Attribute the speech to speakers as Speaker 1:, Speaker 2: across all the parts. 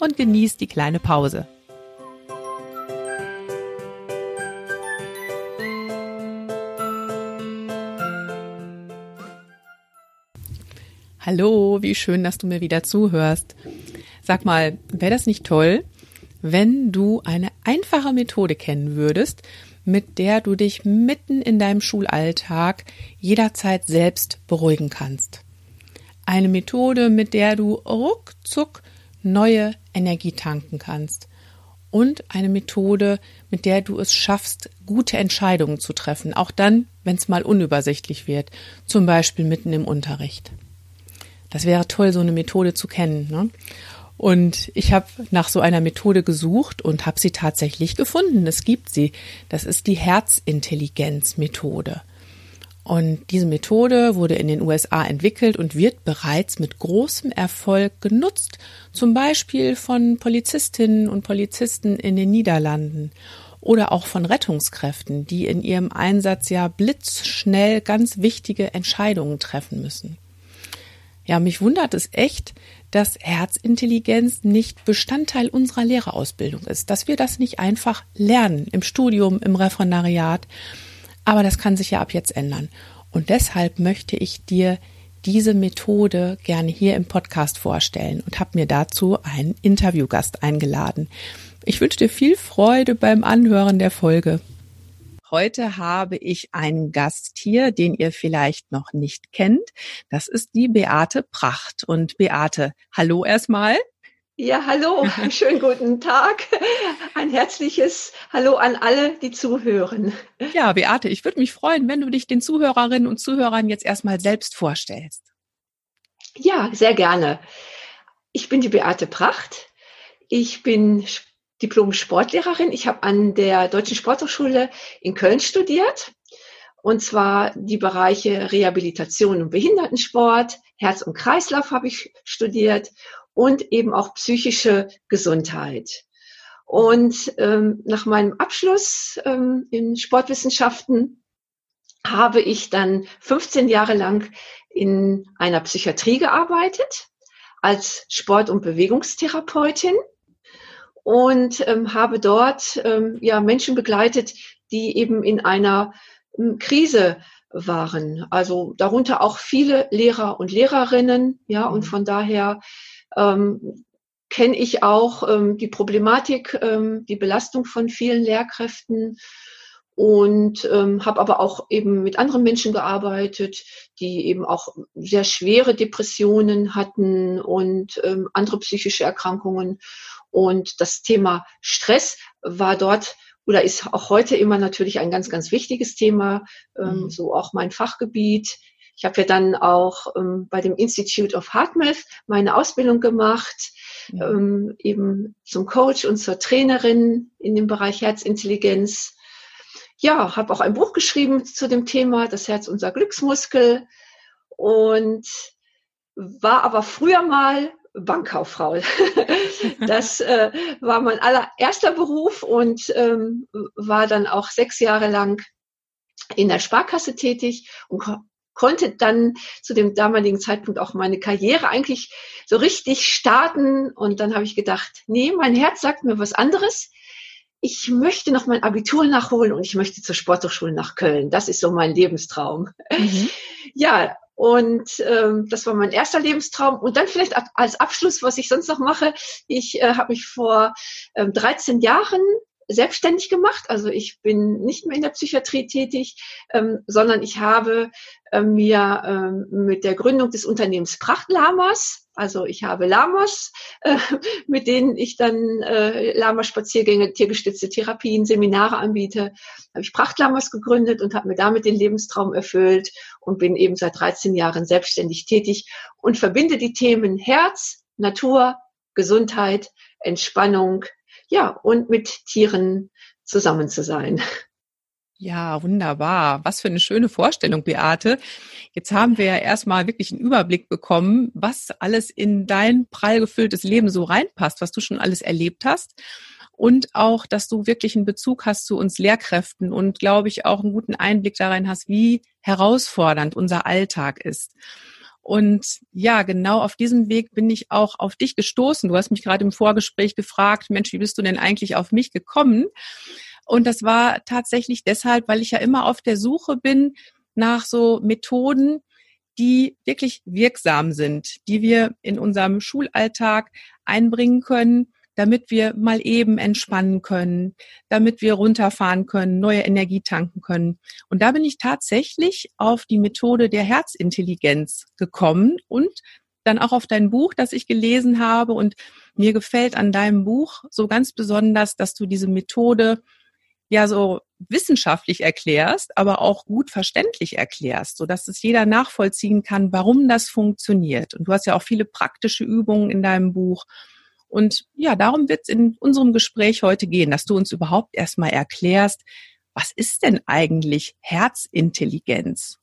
Speaker 1: und genieß die kleine Pause. Hallo, wie schön, dass du mir wieder zuhörst. Sag mal, wäre das nicht toll, wenn du eine einfache Methode kennen würdest, mit der du dich mitten in deinem Schulalltag jederzeit selbst beruhigen kannst? Eine Methode, mit der du ruckzuck neue Energie tanken kannst. Und eine Methode, mit der du es schaffst, gute Entscheidungen zu treffen, auch dann, wenn es mal unübersichtlich wird, zum Beispiel mitten im Unterricht. Das wäre toll, so eine Methode zu kennen. Ne? Und ich habe nach so einer Methode gesucht und habe sie tatsächlich gefunden. Es gibt sie. Das ist die Herzintelligenz-Methode. Und diese Methode wurde in den USA entwickelt und wird bereits mit großem Erfolg genutzt, zum Beispiel von Polizistinnen und Polizisten in den Niederlanden oder auch von Rettungskräften, die in ihrem Einsatz ja blitzschnell ganz wichtige Entscheidungen treffen müssen. Ja, mich wundert es echt, dass Herzintelligenz nicht Bestandteil unserer Lehrerausbildung ist, dass wir das nicht einfach lernen im Studium, im Referendariat, aber das kann sich ja ab jetzt ändern. Und deshalb möchte ich dir diese Methode gerne hier im Podcast vorstellen und habe mir dazu einen Interviewgast eingeladen. Ich wünsche dir viel Freude beim Anhören der Folge. Heute habe ich einen Gast hier, den ihr vielleicht noch nicht kennt. Das ist die Beate Pracht. Und Beate, hallo erstmal.
Speaker 2: Ja, hallo, schönen guten Tag. Ein herzliches Hallo an alle, die zuhören.
Speaker 1: Ja, Beate, ich würde mich freuen, wenn du dich den Zuhörerinnen und Zuhörern jetzt erstmal selbst vorstellst.
Speaker 2: Ja, sehr gerne. Ich bin die Beate Pracht. Ich bin Diplom-Sportlehrerin. Ich habe an der Deutschen Sporthochschule in Köln studiert. Und zwar die Bereiche Rehabilitation und Behindertensport, Herz und Kreislauf habe ich studiert und eben auch psychische Gesundheit. Und ähm, nach meinem Abschluss ähm, in Sportwissenschaften habe ich dann 15 Jahre lang in einer Psychiatrie gearbeitet als Sport- und Bewegungstherapeutin und ähm, habe dort ähm, ja Menschen begleitet, die eben in einer ähm, Krise waren. Also darunter auch viele Lehrer und Lehrerinnen, ja, und mhm. von daher ähm, kenne ich auch ähm, die Problematik, ähm, die Belastung von vielen Lehrkräften und ähm, habe aber auch eben mit anderen Menschen gearbeitet, die eben auch sehr schwere Depressionen hatten und ähm, andere psychische Erkrankungen. Und das Thema Stress war dort oder ist auch heute immer natürlich ein ganz, ganz wichtiges Thema, ähm, mhm. so auch mein Fachgebiet. Ich habe ja dann auch ähm, bei dem Institute of HeartMath meine Ausbildung gemacht, ähm, eben zum Coach und zur Trainerin in dem Bereich Herzintelligenz. Ja, habe auch ein Buch geschrieben zu dem Thema, das Herz unser Glücksmuskel und war aber früher mal Bankkauffrau. das äh, war mein allererster Beruf und ähm, war dann auch sechs Jahre lang in der Sparkasse tätig und konnte dann zu dem damaligen Zeitpunkt auch meine Karriere eigentlich so richtig starten. Und dann habe ich gedacht, nee, mein Herz sagt mir was anderes. Ich möchte noch mein Abitur nachholen und ich möchte zur Sporthochschule nach Köln. Das ist so mein Lebenstraum. Mhm. Ja, und ähm, das war mein erster Lebenstraum. Und dann vielleicht als Abschluss, was ich sonst noch mache. Ich äh, habe mich vor ähm, 13 Jahren selbstständig gemacht. Also ich bin nicht mehr in der Psychiatrie tätig, ähm, sondern ich habe äh, mir ähm, mit der Gründung des Unternehmens Prachtlamas, also ich habe Lamas, äh, mit denen ich dann äh, Lama-Spaziergänge, tiergestützte Therapien, Seminare anbiete, habe ich Prachtlamas gegründet und habe mir damit den Lebenstraum erfüllt und bin eben seit 13 Jahren selbstständig tätig und verbinde die Themen Herz, Natur, Gesundheit, Entspannung, ja, und mit Tieren zusammen zu sein.
Speaker 1: Ja, wunderbar. Was für eine schöne Vorstellung, Beate. Jetzt haben wir ja erstmal wirklich einen Überblick bekommen, was alles in dein prall gefülltes Leben so reinpasst, was du schon alles erlebt hast. Und auch, dass du wirklich einen Bezug hast zu uns Lehrkräften und, glaube ich, auch einen guten Einblick darin hast, wie herausfordernd unser Alltag ist. Und ja, genau auf diesem Weg bin ich auch auf dich gestoßen. Du hast mich gerade im Vorgespräch gefragt, Mensch, wie bist du denn eigentlich auf mich gekommen? Und das war tatsächlich deshalb, weil ich ja immer auf der Suche bin nach so Methoden, die wirklich wirksam sind, die wir in unserem Schulalltag einbringen können, damit wir mal eben entspannen können, damit wir runterfahren können, neue Energie tanken können. Und da bin ich tatsächlich auf die Methode der Herzintelligenz gekommen und dann auch auf dein Buch, das ich gelesen habe. Und mir gefällt an deinem Buch so ganz besonders, dass du diese Methode ja so wissenschaftlich erklärst, aber auch gut verständlich erklärst, so dass es jeder nachvollziehen kann, warum das funktioniert. Und du hast ja auch viele praktische Übungen in deinem Buch. Und ja, darum wird es in unserem Gespräch heute gehen, dass du uns überhaupt erstmal erklärst, was ist denn eigentlich Herzintelligenz?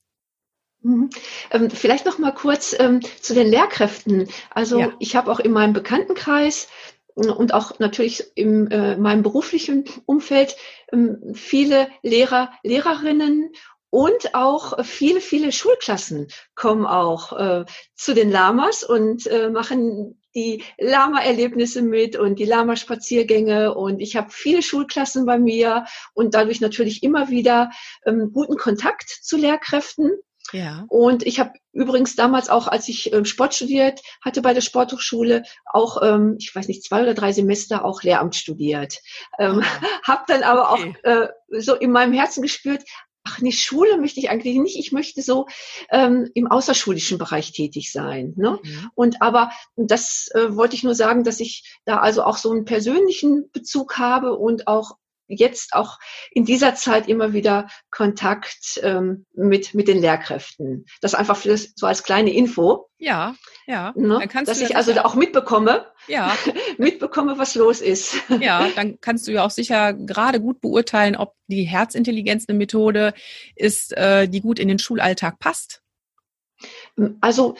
Speaker 2: Mhm. Ähm, vielleicht noch mal kurz ähm, zu den Lehrkräften. Also ja. ich habe auch in meinem Bekanntenkreis und auch natürlich in äh, meinem beruflichen Umfeld ähm, viele Lehrer, Lehrerinnen und auch viele, viele Schulklassen kommen auch äh, zu den Lamas und äh, machen die Lama-Erlebnisse mit und die Lama-Spaziergänge. Und ich habe viele Schulklassen bei mir und dadurch natürlich immer wieder ähm, guten Kontakt zu Lehrkräften. Ja. Und ich habe übrigens damals auch, als ich ähm, Sport studiert hatte bei der Sporthochschule, auch, ähm, ich weiß nicht, zwei oder drei Semester auch Lehramt studiert. Ähm, oh. Habe dann aber okay. auch äh, so in meinem Herzen gespürt, ach nee, Schule möchte ich eigentlich nicht. Ich möchte so ähm, im außerschulischen Bereich tätig sein. Ne? Mhm. Und aber das äh, wollte ich nur sagen, dass ich da also auch so einen persönlichen Bezug habe und auch jetzt auch in dieser Zeit immer wieder Kontakt ähm, mit, mit den Lehrkräften. Das einfach für das, so als kleine Info.
Speaker 1: Ja, ja.
Speaker 2: Ne? Dann kannst dass du ich also auch mitbekomme, ja. mitbekomme, was los ist.
Speaker 1: Ja, dann kannst du ja auch sicher gerade gut beurteilen, ob die Herzintelligenz eine Methode ist, äh, die gut in den Schulalltag passt.
Speaker 2: Also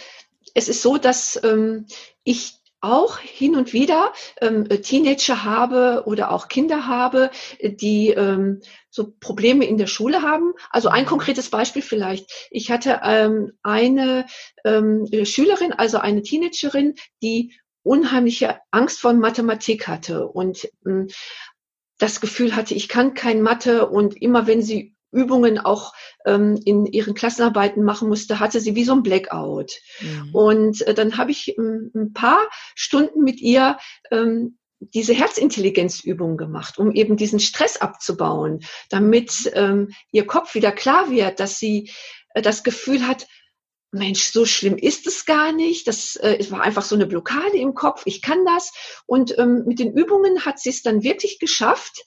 Speaker 2: es ist so, dass ähm, ich auch hin und wieder ähm, Teenager habe oder auch Kinder habe, die ähm, so Probleme in der Schule haben. Also ein mhm. konkretes Beispiel vielleicht. Ich hatte ähm, eine ähm, Schülerin, also eine Teenagerin, die unheimliche Angst vor Mathematik hatte und ähm, das Gefühl hatte, ich kann kein Mathe und immer wenn sie Übungen auch ähm, in ihren Klassenarbeiten machen musste, hatte sie wie so ein Blackout. Mhm. Und äh, dann habe ich ähm, ein paar Stunden mit ihr ähm, diese Herzintelligenzübungen gemacht, um eben diesen Stress abzubauen, damit ähm, ihr Kopf wieder klar wird, dass sie äh, das Gefühl hat, Mensch, so schlimm ist es gar nicht. Das äh, es war einfach so eine Blockade im Kopf. Ich kann das. Und ähm, mit den Übungen hat sie es dann wirklich geschafft,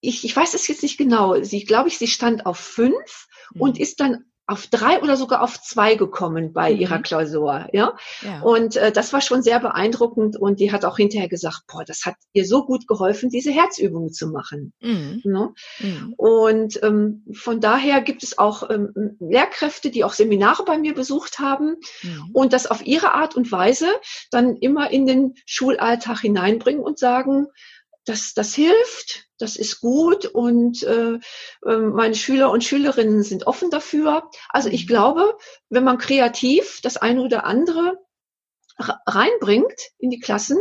Speaker 2: ich, ich weiß es jetzt nicht genau. Sie, glaube ich, sie stand auf fünf mhm. und ist dann auf drei oder sogar auf zwei gekommen bei mhm. ihrer Klausur, ja. ja. Und äh, das war schon sehr beeindruckend und die hat auch hinterher gesagt, boah, das hat ihr so gut geholfen, diese Herzübungen zu machen. Mhm. Ne? Mhm. Und ähm, von daher gibt es auch ähm, Lehrkräfte, die auch Seminare bei mir besucht haben mhm. und das auf ihre Art und Weise dann immer in den Schulalltag hineinbringen und sagen, das, das hilft, das ist gut und äh, ähm, meine Schüler und Schülerinnen sind offen dafür. Also ich mhm. glaube, wenn man kreativ das eine oder andere reinbringt in die Klassen,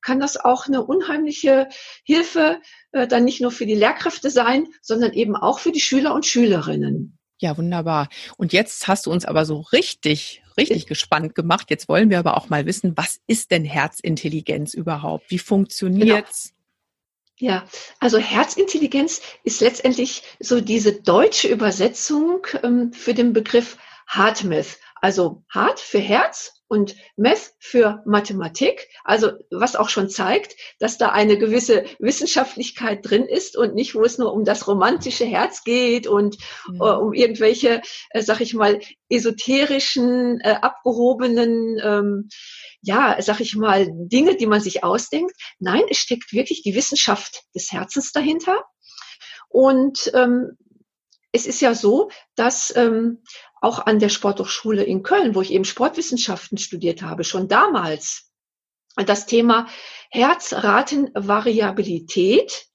Speaker 2: kann das auch eine unheimliche Hilfe äh, dann nicht nur für die Lehrkräfte sein, sondern eben auch für die Schüler und Schülerinnen.
Speaker 1: Ja, wunderbar. Und jetzt hast du uns aber so richtig, richtig gespannt gemacht. Jetzt wollen wir aber auch mal wissen, was ist denn Herzintelligenz überhaupt? Wie funktioniert's? Genau.
Speaker 2: Ja, also Herzintelligenz ist letztendlich so diese deutsche Übersetzung ähm, für den Begriff HeartMath. Also Heart für Herz und Meth für Mathematik. Also was auch schon zeigt, dass da eine gewisse Wissenschaftlichkeit drin ist und nicht, wo es nur um das romantische Herz geht und mhm. äh, um irgendwelche, äh, sag ich mal, esoterischen, äh, abgehobenen, ähm, ja, sag ich mal, Dinge, die man sich ausdenkt. Nein, es steckt wirklich die Wissenschaft des Herzens dahinter. Und ähm, es ist ja so, dass ähm, auch an der Sporthochschule in Köln, wo ich eben Sportwissenschaften studiert habe, schon damals das Thema Herzratenvariabilität,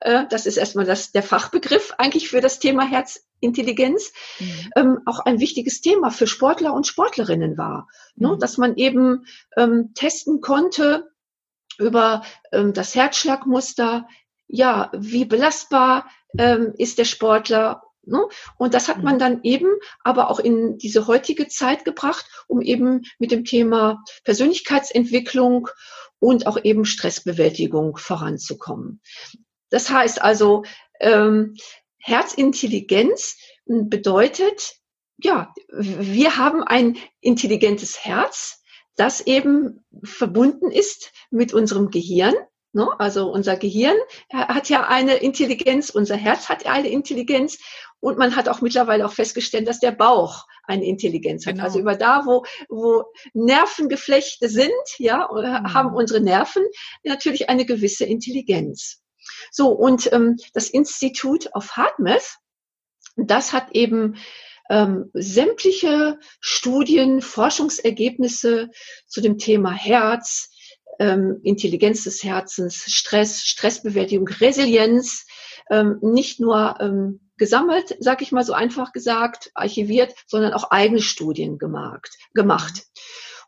Speaker 2: äh, das ist erstmal das, der Fachbegriff eigentlich für das Thema Herzintelligenz, mhm. ähm, auch ein wichtiges Thema für Sportler und Sportlerinnen war. Ne? Mhm. Dass man eben ähm, testen konnte über ähm, das Herzschlagmuster, ja, wie belastbar ähm, ist der Sportler Ne? Und das hat man mhm. dann eben aber auch in diese heutige Zeit gebracht, um eben mit dem Thema Persönlichkeitsentwicklung und auch eben Stressbewältigung voranzukommen. Das heißt also, ähm, Herzintelligenz bedeutet, ja, wir haben ein intelligentes Herz, das eben verbunden ist mit unserem Gehirn Ne? Also unser Gehirn hat ja eine Intelligenz, unser Herz hat ja eine Intelligenz und man hat auch mittlerweile auch festgestellt, dass der Bauch eine Intelligenz hat. Genau. Also über da, wo, wo Nervengeflechte sind, ja, mhm. haben unsere Nerven natürlich eine gewisse Intelligenz. So, und ähm, das Institut of HeartMath, das hat eben ähm, sämtliche Studien, Forschungsergebnisse zu dem Thema Herz, ähm, Intelligenz des Herzens, Stress, Stressbewältigung, Resilienz, ähm, nicht nur ähm, gesammelt, sag ich mal so einfach gesagt, archiviert, sondern auch eigene Studien gemacht. gemacht.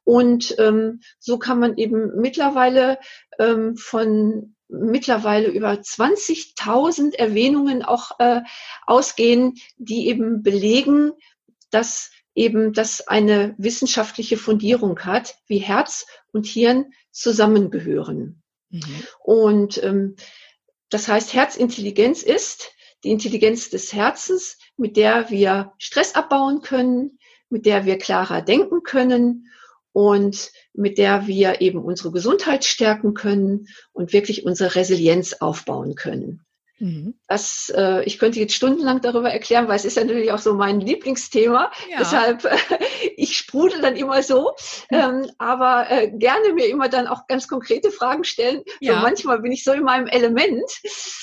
Speaker 2: Und ähm, so kann man eben mittlerweile ähm, von mittlerweile über 20.000 Erwähnungen auch äh, ausgehen, die eben belegen, dass eben das eine wissenschaftliche Fundierung hat, wie Herz und Hirn zusammengehören. Mhm. Und ähm, das heißt, Herzintelligenz ist die Intelligenz des Herzens, mit der wir Stress abbauen können, mit der wir klarer denken können und mit der wir eben unsere Gesundheit stärken können und wirklich unsere Resilienz aufbauen können. Mhm. Das, äh, ich könnte jetzt stundenlang darüber erklären, weil es ist ja natürlich auch so mein Lieblingsthema. Ja. Deshalb, äh, ich sprudel dann immer so, mhm. ähm, aber äh, gerne mir immer dann auch ganz konkrete Fragen stellen. Ja. Manchmal bin ich so in meinem Element.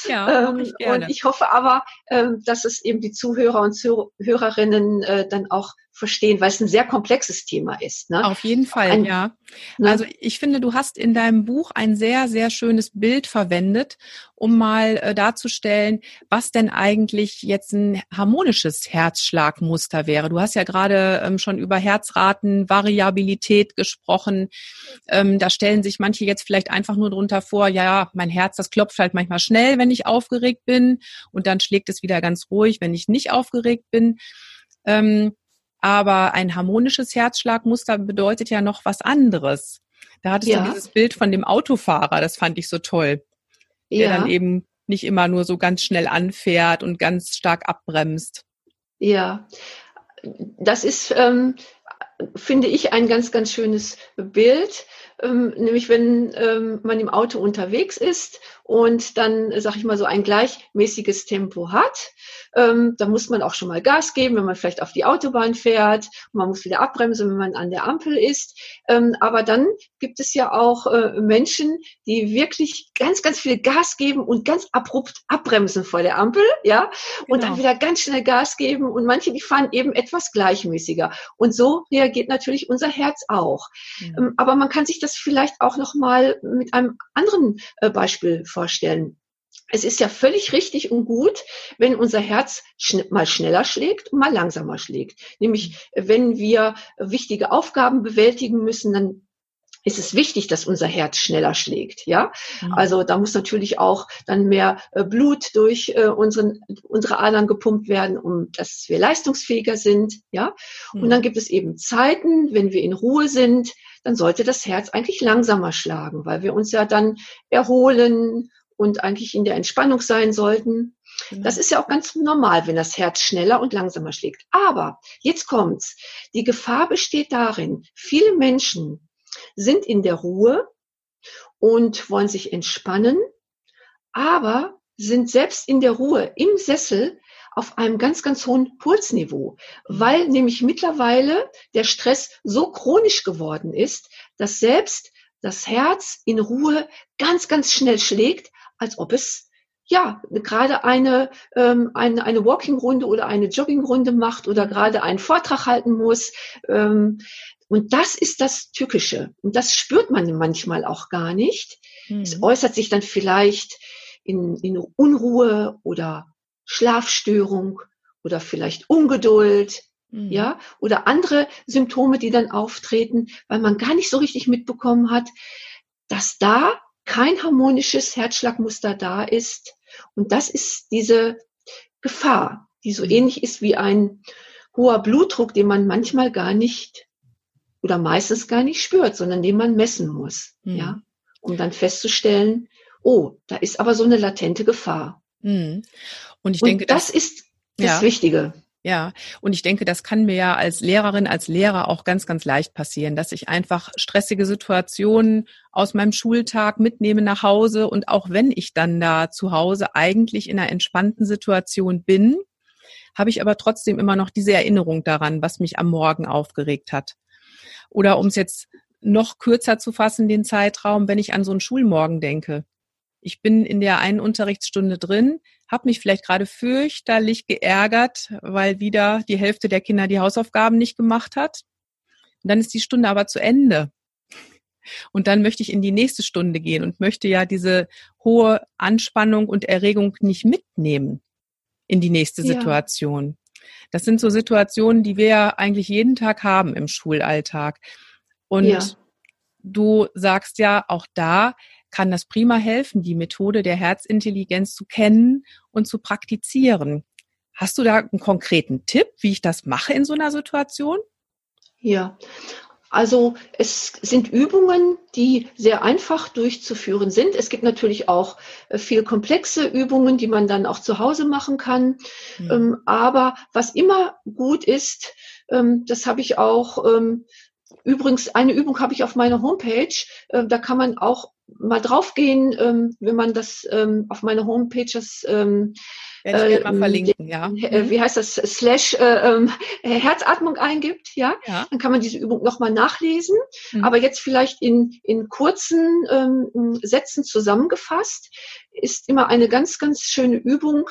Speaker 2: Ja, ähm, ich und ich hoffe aber, ähm, dass es eben die Zuhörer und Zuhörerinnen äh, dann auch verstehen, weil es ein sehr komplexes Thema ist.
Speaker 1: Ne? Auf jeden Fall, ein, ja. Ne? Also ich finde, du hast in deinem Buch ein sehr, sehr schönes Bild verwendet, um mal äh, darzustellen, was denn eigentlich jetzt ein harmonisches Herzschlagmuster wäre. Du hast ja gerade ähm, schon über Herzratenvariabilität gesprochen. Ähm, da stellen sich manche jetzt vielleicht einfach nur drunter vor, ja, mein Herz, das klopft halt manchmal schnell, wenn ich aufgeregt bin und dann schlägt es wieder ganz ruhig, wenn ich nicht aufgeregt bin. Ähm, aber ein harmonisches Herzschlagmuster bedeutet ja noch was anderes. Da hattest ja. du dieses Bild von dem Autofahrer, das fand ich so toll. Der ja. dann eben nicht immer nur so ganz schnell anfährt und ganz stark abbremst.
Speaker 2: Ja, das ist, ähm, finde ich, ein ganz, ganz schönes Bild. Ähm, nämlich wenn ähm, man im Auto unterwegs ist und dann, sag ich mal, so ein gleichmäßiges Tempo hat. Ähm, da muss man auch schon mal Gas geben, wenn man vielleicht auf die Autobahn fährt. Man muss wieder abbremsen, wenn man an der Ampel ist. Aber dann gibt es ja auch äh, Menschen, die wirklich ganz, ganz viel Gas geben und ganz abrupt abbremsen vor der Ampel, ja, und genau. dann wieder ganz schnell Gas geben. Und manche, die fahren eben etwas gleichmäßiger. Und so reagiert natürlich unser Herz auch. Mhm. Aber man kann sich das vielleicht auch noch mal mit einem anderen äh, Beispiel vorstellen. Es ist ja völlig richtig und gut, wenn unser Herz schn mal schneller schlägt und mal langsamer schlägt. Nämlich, wenn wir wichtige Aufgaben bewältigen müssen, dann ist es wichtig, dass unser Herz schneller schlägt, ja. Mhm. Also da muss natürlich auch dann mehr äh, Blut durch äh, unseren, unsere Adern gepumpt werden, um dass wir leistungsfähiger sind, ja. Mhm. Und dann gibt es eben Zeiten, wenn wir in Ruhe sind, dann sollte das Herz eigentlich langsamer schlagen, weil wir uns ja dann erholen und eigentlich in der Entspannung sein sollten. Genau. Das ist ja auch ganz normal, wenn das Herz schneller und langsamer schlägt. Aber jetzt kommt's. Die Gefahr besteht darin, viele Menschen sind in der Ruhe und wollen sich entspannen, aber sind selbst in der Ruhe im Sessel auf einem ganz, ganz hohen Pulsniveau, mhm. weil nämlich mittlerweile der Stress so chronisch geworden ist, dass selbst das Herz in Ruhe ganz, ganz schnell schlägt, als ob es ja gerade eine, ähm, eine, eine Walking-Runde oder eine Jogging-Runde macht oder gerade einen Vortrag halten muss. Ähm, und das ist das Tückische. Und das spürt man manchmal auch gar nicht. Mhm. Es äußert sich dann vielleicht in, in Unruhe oder Schlafstörung oder vielleicht Ungeduld, mhm. ja, oder andere Symptome, die dann auftreten, weil man gar nicht so richtig mitbekommen hat, dass da kein harmonisches Herzschlagmuster da ist. Und das ist diese Gefahr, die so mhm. ähnlich ist wie ein hoher Blutdruck, den man manchmal gar nicht oder meistens gar nicht spürt, sondern den man messen muss, mhm. ja, um dann festzustellen, oh, da ist aber so eine latente Gefahr. Mhm.
Speaker 1: Und ich und denke,
Speaker 2: das, das ist das ja. Wichtige.
Speaker 1: Ja, und ich denke, das kann mir ja als Lehrerin, als Lehrer auch ganz, ganz leicht passieren, dass ich einfach stressige Situationen aus meinem Schultag mitnehme nach Hause und auch wenn ich dann da zu Hause eigentlich in einer entspannten Situation bin, habe ich aber trotzdem immer noch diese Erinnerung daran, was mich am Morgen aufgeregt hat. Oder um es jetzt noch kürzer zu fassen, den Zeitraum, wenn ich an so einen Schulmorgen denke. Ich bin in der einen Unterrichtsstunde drin, habe mich vielleicht gerade fürchterlich geärgert, weil wieder die Hälfte der Kinder die Hausaufgaben nicht gemacht hat. Und dann ist die Stunde aber zu Ende. Und dann möchte ich in die nächste Stunde gehen und möchte ja diese hohe Anspannung und Erregung nicht mitnehmen in die nächste Situation. Das sind so Situationen, die wir ja eigentlich jeden Tag haben im Schulalltag. Und ja. du sagst ja auch da, kann das prima helfen, die Methode der Herzintelligenz zu kennen und zu praktizieren. Hast du da einen konkreten Tipp, wie ich das mache in so einer Situation?
Speaker 2: Ja, also es sind Übungen, die sehr einfach durchzuführen sind. Es gibt natürlich auch äh, viel komplexe Übungen, die man dann auch zu Hause machen kann. Mhm. aber was immer gut ist, ähm, das habe ich auch ähm, Übrigens, eine Übung habe ich auf meiner Homepage. Äh, da kann man auch mal draufgehen, ähm, wenn man das ähm, auf meiner Homepage das
Speaker 1: ähm, ich mal verlinken, ja.
Speaker 2: Äh, mhm. Wie heißt das? Slash äh, äh, Herzatmung eingibt, ja? ja. Dann kann man diese Übung nochmal nachlesen. Mhm. Aber jetzt vielleicht in, in kurzen ähm, Sätzen zusammengefasst, ist immer eine ganz, ganz schöne Übung,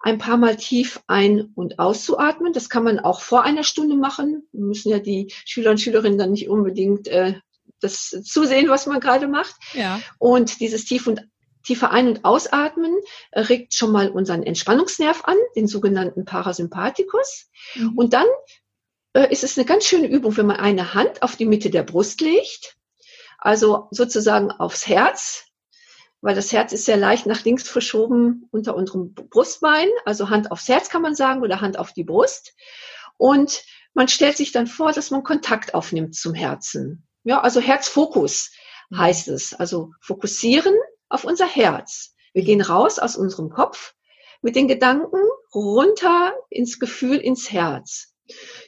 Speaker 2: ein paar Mal tief ein- und auszuatmen. Das kann man auch vor einer Stunde machen. Wir müssen ja die Schüler und Schülerinnen dann nicht unbedingt äh, das zusehen, was man gerade macht. Ja. Und dieses tief und tiefe Ein- und Ausatmen regt schon mal unseren Entspannungsnerv an, den sogenannten Parasympathikus. Mhm. Und dann äh, ist es eine ganz schöne Übung, wenn man eine Hand auf die Mitte der Brust legt, also sozusagen aufs Herz, weil das Herz ist sehr leicht nach links verschoben unter unserem Brustbein, also Hand aufs Herz kann man sagen oder Hand auf die Brust. Und man stellt sich dann vor, dass man Kontakt aufnimmt zum Herzen. Ja, also Herzfokus mhm. heißt es. Also fokussieren auf unser Herz. Wir gehen raus aus unserem Kopf mit den Gedanken runter ins Gefühl, ins Herz.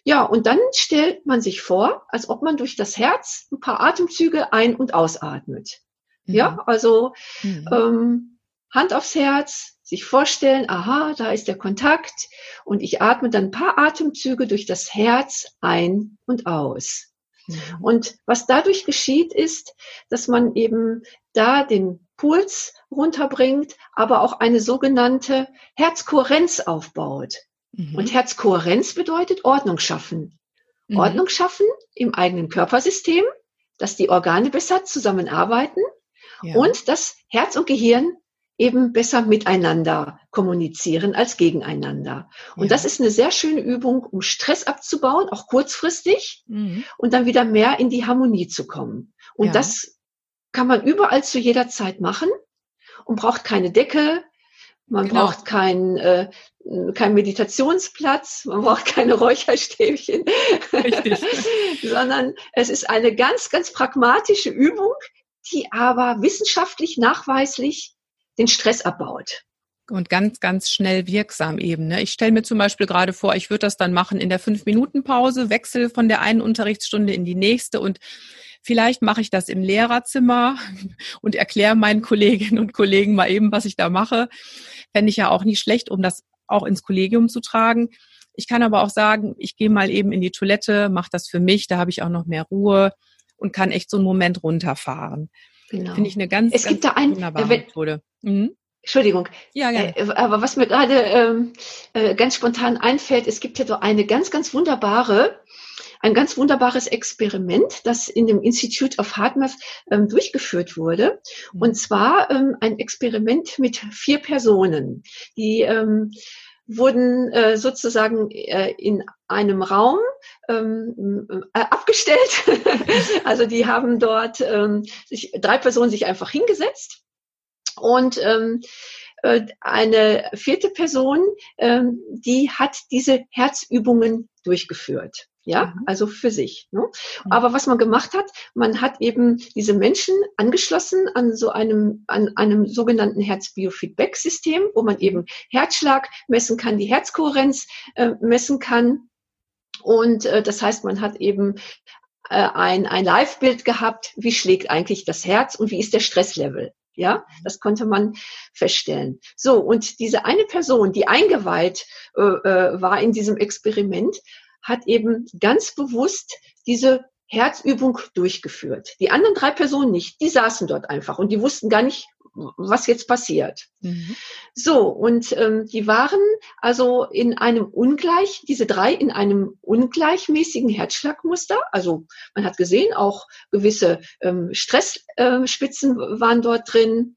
Speaker 2: Ja, und dann stellt man sich vor, als ob man durch das Herz ein paar Atemzüge ein- und ausatmet. Mhm. Ja, also mhm. ähm, Hand aufs Herz, sich vorstellen, aha, da ist der Kontakt und ich atme dann ein paar Atemzüge durch das Herz ein und aus. Mhm. Und was dadurch geschieht, ist, dass man eben da den Puls runterbringt, aber auch eine sogenannte Herzkohärenz aufbaut. Mhm. Und Herzkohärenz bedeutet Ordnung schaffen. Mhm. Ordnung schaffen im eigenen Körpersystem, dass die Organe besser zusammenarbeiten ja. und dass Herz und Gehirn eben besser miteinander kommunizieren als gegeneinander. Und ja. das ist eine sehr schöne Übung, um Stress abzubauen, auch kurzfristig, mhm. und dann wieder mehr in die Harmonie zu kommen. Und ja. das kann man überall zu jeder Zeit machen und braucht keine Decke, man genau. braucht keinen äh, kein Meditationsplatz, man braucht keine Räucherstäbchen, sondern es ist eine ganz, ganz pragmatische Übung, die aber wissenschaftlich nachweislich den Stress abbaut.
Speaker 1: und ganz, ganz schnell wirksam eben. Ne? Ich stelle mir zum Beispiel gerade vor, ich würde das dann machen in der Fünf-Minuten-Pause, wechsle von der einen Unterrichtsstunde in die nächste und vielleicht mache ich das im Lehrerzimmer und erkläre meinen Kolleginnen und Kollegen mal eben, was ich da mache. Fände ich ja auch nicht schlecht, um das auch ins Kollegium zu tragen. Ich kann aber auch sagen, ich gehe mal eben in die Toilette, mache das für mich, da habe ich auch noch mehr Ruhe und kann echt so einen Moment runterfahren. Genau. Finde ich eine ganz,
Speaker 2: es gibt da ein,
Speaker 1: wunderbare wenn, Methode.
Speaker 2: Mhm. Entschuldigung. Ja, gerne. Äh, aber was mir gerade ähm, äh, ganz spontan einfällt, es gibt ja so eine ganz, ganz wunderbare, ein ganz wunderbares Experiment, das in dem Institute of HeartMath ähm, durchgeführt wurde. Mhm. Und zwar ähm, ein Experiment mit vier Personen, die ähm, wurden äh, sozusagen äh, in einem Raum ähm, äh, abgestellt. also die haben dort ähm, sich, drei Personen sich einfach hingesetzt und ähm, äh, eine vierte Person, ähm, die hat diese Herzübungen durchgeführt. Ja, mhm. also für sich. Ne? Mhm. Aber was man gemacht hat, man hat eben diese Menschen angeschlossen an so einem, an einem sogenannten Herzbiofeedback-System, wo man eben Herzschlag messen kann, die Herzkohärenz äh, messen kann. Und äh, das heißt, man hat eben äh, ein, ein Live-Bild gehabt, wie schlägt eigentlich das Herz und wie ist der Stresslevel. Ja, das konnte man feststellen. So, und diese eine Person, die eingeweiht äh, äh, war in diesem Experiment, hat eben ganz bewusst diese Herzübung durchgeführt. Die anderen drei Personen nicht. Die saßen dort einfach und die wussten gar nicht, was jetzt passiert. Mhm. So, und ähm, die waren also in einem Ungleich, diese drei in einem ungleichmäßigen Herzschlagmuster. Also man hat gesehen, auch gewisse ähm, Stressspitzen äh, waren dort drin.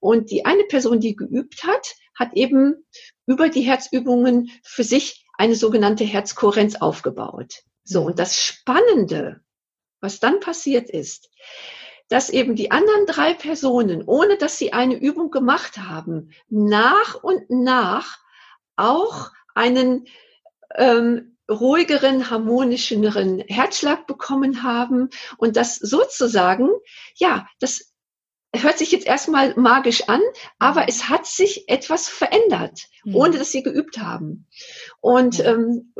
Speaker 2: Und die eine Person, die geübt hat, hat eben über die Herzübungen für sich eine sogenannte Herzkohärenz aufgebaut. So, mhm. und das Spannende, was dann passiert ist, dass eben die anderen drei Personen, ohne dass sie eine Übung gemacht haben, nach und nach auch einen ähm, ruhigeren, harmonischeren Herzschlag bekommen haben und das sozusagen, ja, das hört sich jetzt erstmal magisch an, aber es hat sich etwas verändert, mhm. ohne dass sie geübt haben. Und ähm,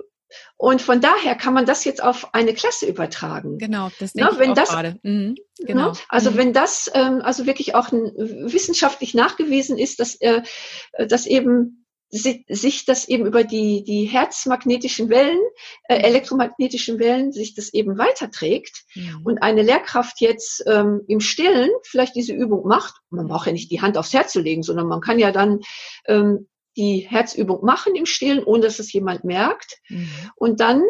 Speaker 2: und von daher kann man das jetzt auf eine Klasse übertragen.
Speaker 1: Genau, das denke Na, wenn ich auch das, gerade. Mhm,
Speaker 2: genau. Also mhm. wenn das ähm, also wirklich auch wissenschaftlich nachgewiesen ist, dass, äh, dass eben sich das eben über die, die herzmagnetischen Wellen, äh, mhm. elektromagnetischen Wellen, sich das eben weiterträgt mhm. und eine Lehrkraft jetzt ähm, im Stillen vielleicht diese Übung macht, man braucht ja nicht die Hand aufs Herz zu legen, sondern man kann ja dann ähm, die Herzübung machen im Stillen, ohne dass es jemand merkt. Mhm. Und dann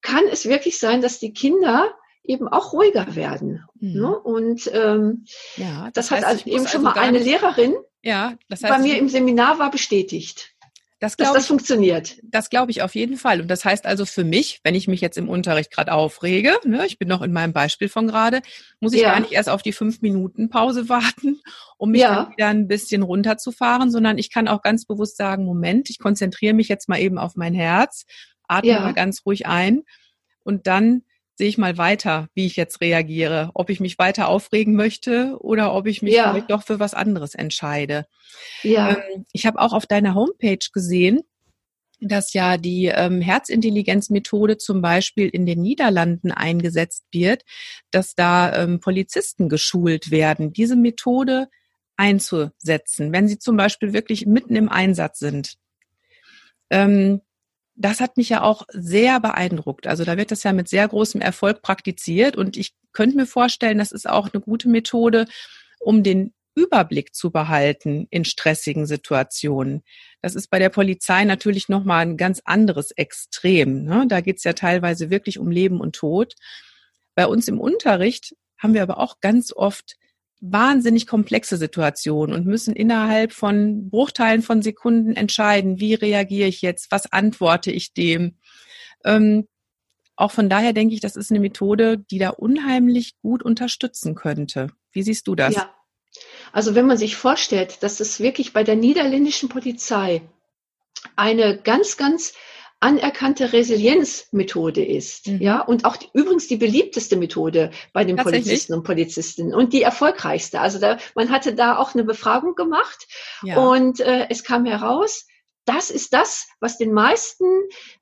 Speaker 2: kann es wirklich sein, dass die Kinder eben auch ruhiger werden. Mhm. Ne? Und ähm, ja, das, das heißt, hat also eben schon also mal eine Lehrerin ja, das heißt, bei mir im Seminar war bestätigt. Das dass das ich, funktioniert.
Speaker 1: Das glaube ich auf jeden Fall. Und das heißt also für mich, wenn ich mich jetzt im Unterricht gerade aufrege, ne, ich bin noch in meinem Beispiel von gerade, muss ich ja. gar nicht erst auf die fünf Minuten Pause warten, um mich ja. dann wieder ein bisschen runterzufahren, sondern ich kann auch ganz bewusst sagen, Moment, ich konzentriere mich jetzt mal eben auf mein Herz, atme ja. mal ganz ruhig ein und dann sehe ich mal weiter, wie ich jetzt reagiere, ob ich mich weiter aufregen möchte oder ob ich mich ja. vielleicht doch für was anderes entscheide. Ja. Ähm, ich habe auch auf deiner Homepage gesehen, dass ja die ähm, Herzintelligenzmethode zum Beispiel in den Niederlanden eingesetzt wird, dass da ähm, Polizisten geschult werden, diese Methode einzusetzen, wenn sie zum Beispiel wirklich mitten im Einsatz sind. Ähm, das hat mich ja auch sehr beeindruckt. Also da wird das ja mit sehr großem Erfolg praktiziert und ich könnte mir vorstellen, das ist auch eine gute Methode, um den Überblick zu behalten in stressigen Situationen. Das ist bei der Polizei natürlich nochmal ein ganz anderes Extrem. Ne? Da geht es ja teilweise wirklich um Leben und Tod. Bei uns im Unterricht haben wir aber auch ganz oft wahnsinnig komplexe Situation und müssen innerhalb von Bruchteilen von Sekunden entscheiden, wie reagiere ich jetzt, was antworte ich dem. Ähm, auch von daher denke ich, das ist eine Methode, die da unheimlich gut unterstützen könnte. Wie siehst du das? Ja,
Speaker 2: also wenn man sich vorstellt, dass es wirklich bei der niederländischen Polizei eine ganz, ganz anerkannte Resilienzmethode ist. Mhm. Ja, und auch die, übrigens die beliebteste Methode bei den Polizisten und Polizistinnen und die erfolgreichste. Also da, man hatte da auch eine Befragung gemacht ja. und äh, es kam heraus, das ist das, was den meisten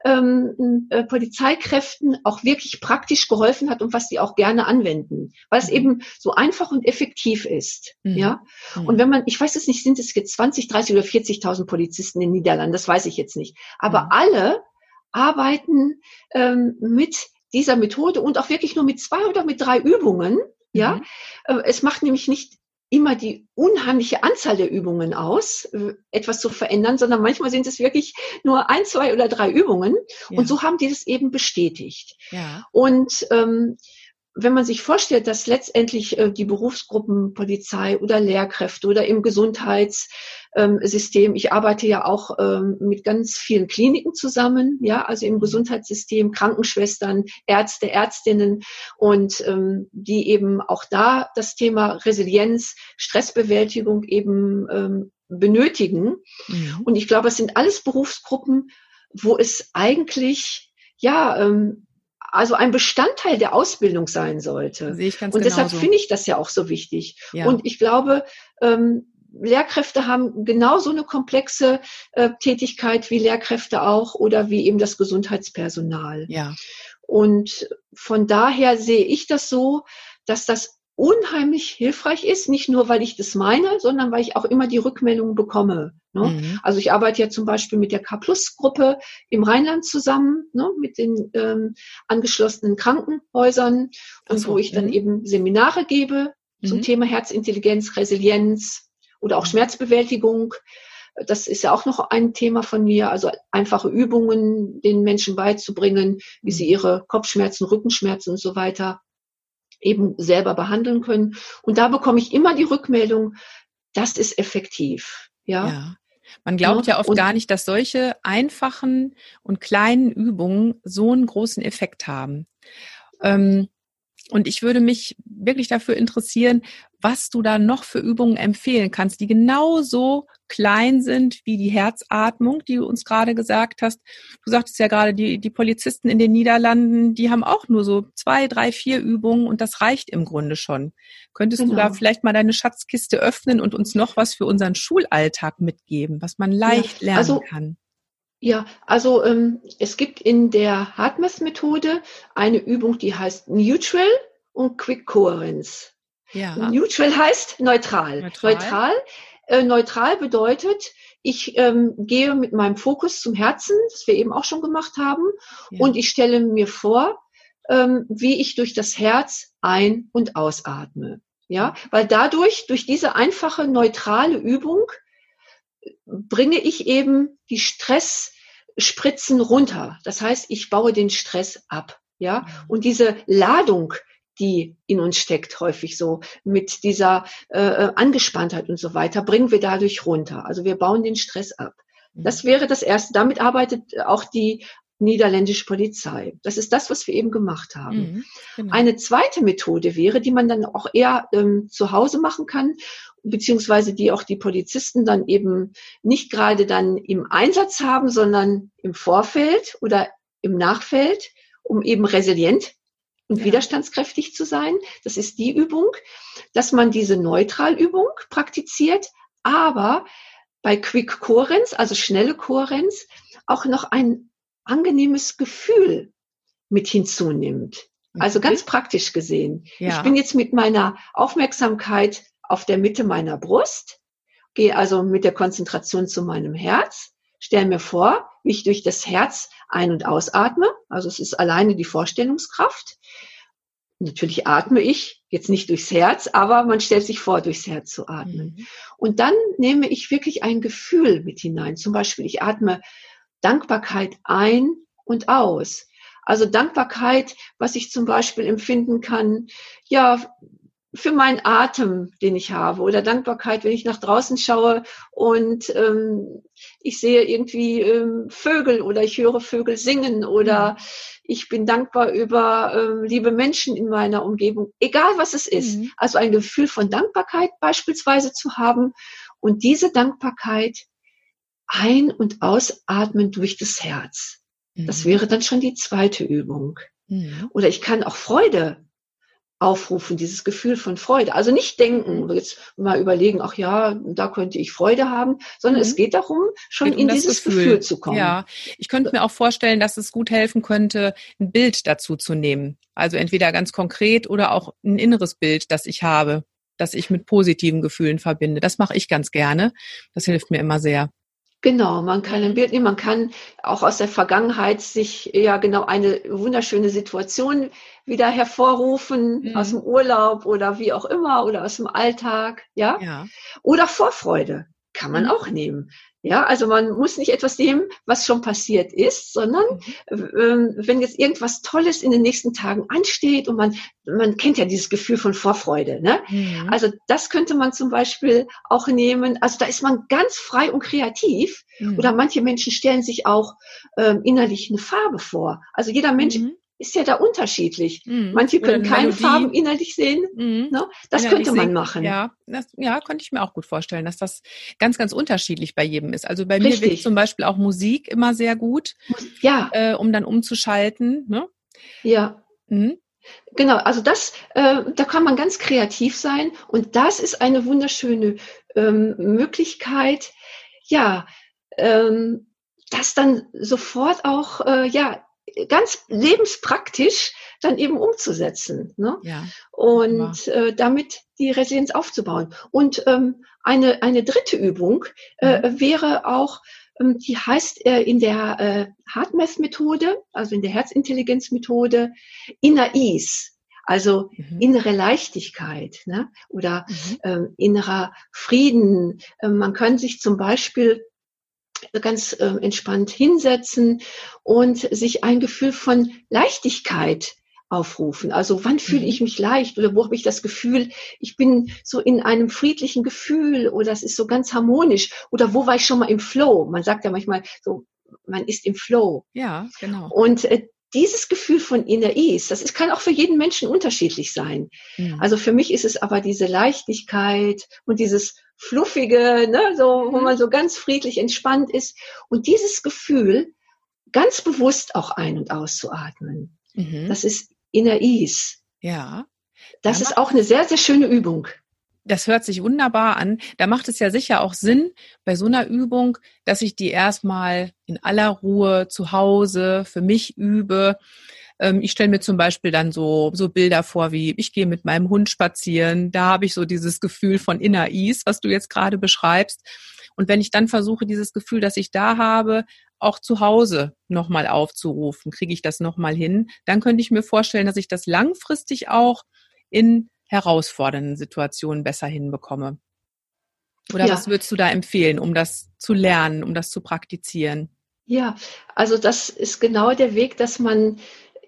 Speaker 2: ähm, äh, Polizeikräften auch wirklich praktisch geholfen hat und was sie auch gerne anwenden, weil es mhm. eben so einfach und effektiv ist. Mhm. Ja. Mhm. Und wenn man, ich weiß es nicht, sind es jetzt 20, 30 oder 40.000 Polizisten in den Niederlanden, das weiß ich jetzt nicht. Aber mhm. alle arbeiten ähm, mit dieser Methode und auch wirklich nur mit zwei oder mit drei Übungen. Ja, mhm. äh, es macht nämlich nicht immer die unheimliche Anzahl der Übungen aus, äh, etwas zu verändern, sondern manchmal sind es wirklich nur ein, zwei oder drei Übungen. Ja. Und so haben die das eben bestätigt. Ja. Und ähm, wenn man sich vorstellt, dass letztendlich äh, die Berufsgruppen Polizei oder Lehrkräfte oder im Gesundheitssystem, ich arbeite ja auch ähm, mit ganz vielen Kliniken zusammen, ja, also im Gesundheitssystem, Krankenschwestern, Ärzte, Ärztinnen und ähm, die eben auch da das Thema Resilienz, Stressbewältigung eben ähm, benötigen. Mhm. Und ich glaube, es sind alles Berufsgruppen, wo es eigentlich ja ähm, also ein Bestandteil der Ausbildung sein sollte.
Speaker 1: Sehe ich ganz
Speaker 2: Und deshalb finde ich das ja auch so wichtig. Ja. Und ich glaube, ähm, Lehrkräfte haben genauso eine komplexe äh, Tätigkeit wie Lehrkräfte auch oder wie eben das Gesundheitspersonal.
Speaker 1: Ja.
Speaker 2: Und von daher sehe ich das so, dass das unheimlich hilfreich ist, nicht nur, weil ich das meine, sondern weil ich auch immer die Rückmeldungen bekomme. Ne? Mhm. Also ich arbeite ja zum Beispiel mit der K-Plus-Gruppe im Rheinland zusammen, ne? mit den ähm, angeschlossenen Krankenhäusern und so, wo ich dann mhm. eben Seminare gebe mhm. zum Thema Herzintelligenz, Resilienz oder auch Schmerzbewältigung. Das ist ja auch noch ein Thema von mir, also einfache Übungen den Menschen beizubringen, wie sie mhm. ihre Kopfschmerzen, Rückenschmerzen und so weiter eben selber behandeln können. Und da bekomme ich immer die Rückmeldung, das ist effektiv. Ja. ja.
Speaker 1: Man glaubt ja, ja oft und, gar nicht, dass solche einfachen und kleinen Übungen so einen großen Effekt haben. Ähm, und ich würde mich wirklich dafür interessieren, was du da noch für Übungen empfehlen kannst, die genauso klein sind wie die Herzatmung, die du uns gerade gesagt hast. Du sagtest ja gerade, die, die Polizisten in den Niederlanden, die haben auch nur so zwei, drei, vier Übungen und das reicht im Grunde schon. Könntest genau. du da genau. vielleicht mal deine Schatzkiste öffnen und uns noch was für unseren Schulalltag mitgeben, was man leicht ja, lernen also, kann?
Speaker 2: Ja, also ähm, es gibt in der HeartMath-Methode eine Übung, die heißt Neutral und Quick Coherence. Ja. Neutral heißt neutral. Neutral, neutral, äh, neutral bedeutet, ich ähm, gehe mit meinem Fokus zum Herzen, das wir eben auch schon gemacht haben, ja. und ich stelle mir vor, ähm, wie ich durch das Herz ein- und ausatme. Ja, weil dadurch, durch diese einfache neutrale Übung, bringe ich eben die Stressspritzen runter. Das heißt, ich baue den Stress ab. Ja, mhm. und diese Ladung, die in uns steckt, häufig so mit dieser äh, äh, Angespanntheit und so weiter, bringen wir dadurch runter. Also wir bauen den Stress ab. Mhm. Das wäre das Erste. Damit arbeitet auch die niederländische Polizei. Das ist das, was wir eben gemacht haben. Mhm, genau. Eine zweite Methode wäre, die man dann auch eher ähm, zu Hause machen kann, beziehungsweise die auch die Polizisten dann eben nicht gerade dann im Einsatz haben, sondern im Vorfeld oder im Nachfeld, um eben resilient und ja. widerstandskräftig zu sein. Das ist die Übung, dass man diese Neutralübung praktiziert, aber bei Quick Kohärenz, also schnelle Kohärenz, auch noch ein angenehmes Gefühl mit hinzunimmt. Also ganz praktisch gesehen. Ja. Ich bin jetzt mit meiner Aufmerksamkeit auf der Mitte meiner Brust, gehe also mit der Konzentration zu meinem Herz, stelle mir vor, wie ich durch das Herz ein- und ausatme. Also es ist alleine die Vorstellungskraft. Natürlich atme ich, jetzt nicht durchs Herz, aber man stellt sich vor, durchs Herz zu atmen. Mhm. Und dann nehme ich wirklich ein Gefühl mit hinein. Zum Beispiel, ich atme Dankbarkeit ein und aus. Also Dankbarkeit, was ich zum Beispiel empfinden kann, ja, für meinen Atem, den ich habe, oder Dankbarkeit, wenn ich nach draußen schaue und ähm, ich sehe irgendwie ähm, Vögel oder ich höre Vögel singen oder mhm. ich bin dankbar über ähm, liebe Menschen in meiner Umgebung, egal was es ist. Mhm. Also ein Gefühl von Dankbarkeit beispielsweise zu haben und diese Dankbarkeit ein- und ausatmen durch das Herz. Das mhm. wäre dann schon die zweite Übung. Mhm. Oder ich kann auch Freude aufrufen, dieses Gefühl von Freude. Also nicht denken, jetzt mal überlegen, ach ja, da könnte ich Freude haben, sondern mhm. es geht darum, schon geht in um dieses Gefühl. Gefühl. zu kommen.
Speaker 1: Ja, ich könnte mir auch vorstellen, dass es gut helfen könnte, ein Bild dazu zu nehmen. Also entweder ganz konkret oder auch ein inneres Bild, das ich habe, das ich mit positiven Gefühlen verbinde. Das mache ich ganz gerne. Das hilft mir immer sehr.
Speaker 2: Genau, man kann ein Bild nehmen, man kann auch aus der Vergangenheit sich ja genau eine wunderschöne Situation wieder hervorrufen, mhm. aus dem Urlaub oder wie auch immer oder aus dem Alltag, ja. ja. Oder Vorfreude kann man mhm. auch nehmen. Ja, also man muss nicht etwas nehmen, was schon passiert ist, sondern mhm. äh, wenn jetzt irgendwas Tolles in den nächsten Tagen ansteht und man, man kennt ja dieses Gefühl von Vorfreude, ne? Mhm. Also das könnte man zum Beispiel auch nehmen. Also da ist man ganz frei und kreativ. Mhm. Oder manche Menschen stellen sich auch ähm, innerlich eine Farbe vor. Also jeder Mensch mhm ist ja da unterschiedlich. Mhm. Manche können keine Melodie. Farben innerlich sehen. Mhm. Ne? Das innerlich könnte man machen.
Speaker 1: Ja, das, ja, könnte ich mir auch gut vorstellen, dass das ganz, ganz unterschiedlich bei jedem ist. Also bei Richtig. mir wirkt zum Beispiel auch Musik immer sehr gut, ja. Äh, um dann umzuschalten. Ne?
Speaker 2: Ja. Mhm. Genau, also das, äh, da kann man ganz kreativ sein und das ist eine wunderschöne ähm, Möglichkeit, ja, ähm, das dann sofort auch äh, ja ganz lebenspraktisch dann eben umzusetzen. Ne? Ja. Und äh, damit die Resilienz aufzubauen. Und ähm, eine, eine dritte Übung äh, mhm. wäre auch, ähm, die heißt äh, in der äh, HeartMath-Methode, also in der Herzintelligenz-Methode, Inner Ease. Also mhm. innere Leichtigkeit ne? oder mhm. ähm, innerer Frieden. Ähm, man kann sich zum Beispiel ganz äh, entspannt hinsetzen und sich ein Gefühl von Leichtigkeit aufrufen. Also wann fühle ich mhm. mich leicht oder wo habe ich das Gefühl, ich bin so in einem friedlichen Gefühl oder es ist so ganz harmonisch oder wo war ich schon mal im Flow? Man sagt ja manchmal so, man ist im Flow.
Speaker 1: Ja, genau.
Speaker 2: Und äh, dieses Gefühl von Inner Ease, das ist, kann auch für jeden Menschen unterschiedlich sein. Mhm. Also für mich ist es aber diese Leichtigkeit und dieses fluffige, ne, so, wo mhm. man so ganz friedlich entspannt ist. Und dieses Gefühl ganz bewusst auch ein- und auszuatmen. Mhm. Das ist Inner Ease.
Speaker 1: Ja.
Speaker 2: Das ja, ist auch eine sehr, sehr schöne Übung.
Speaker 1: Das hört sich wunderbar an. Da macht es ja sicher auch Sinn bei so einer Übung, dass ich die erstmal in aller Ruhe zu Hause für mich übe ähm, ich stelle mir zum Beispiel dann so, so Bilder vor, wie ich gehe mit meinem Hund spazieren. Da habe ich so dieses Gefühl von Inner Ease, was du jetzt gerade beschreibst. Und wenn ich dann versuche, dieses Gefühl, das ich da habe, auch zu Hause nochmal aufzurufen, kriege ich das nochmal hin, dann könnte ich mir vorstellen, dass ich das langfristig auch in herausfordernden Situationen besser hinbekomme. Oder ja. was würdest du da empfehlen, um das zu lernen, um das zu praktizieren?
Speaker 2: Ja, also das ist genau der Weg, dass man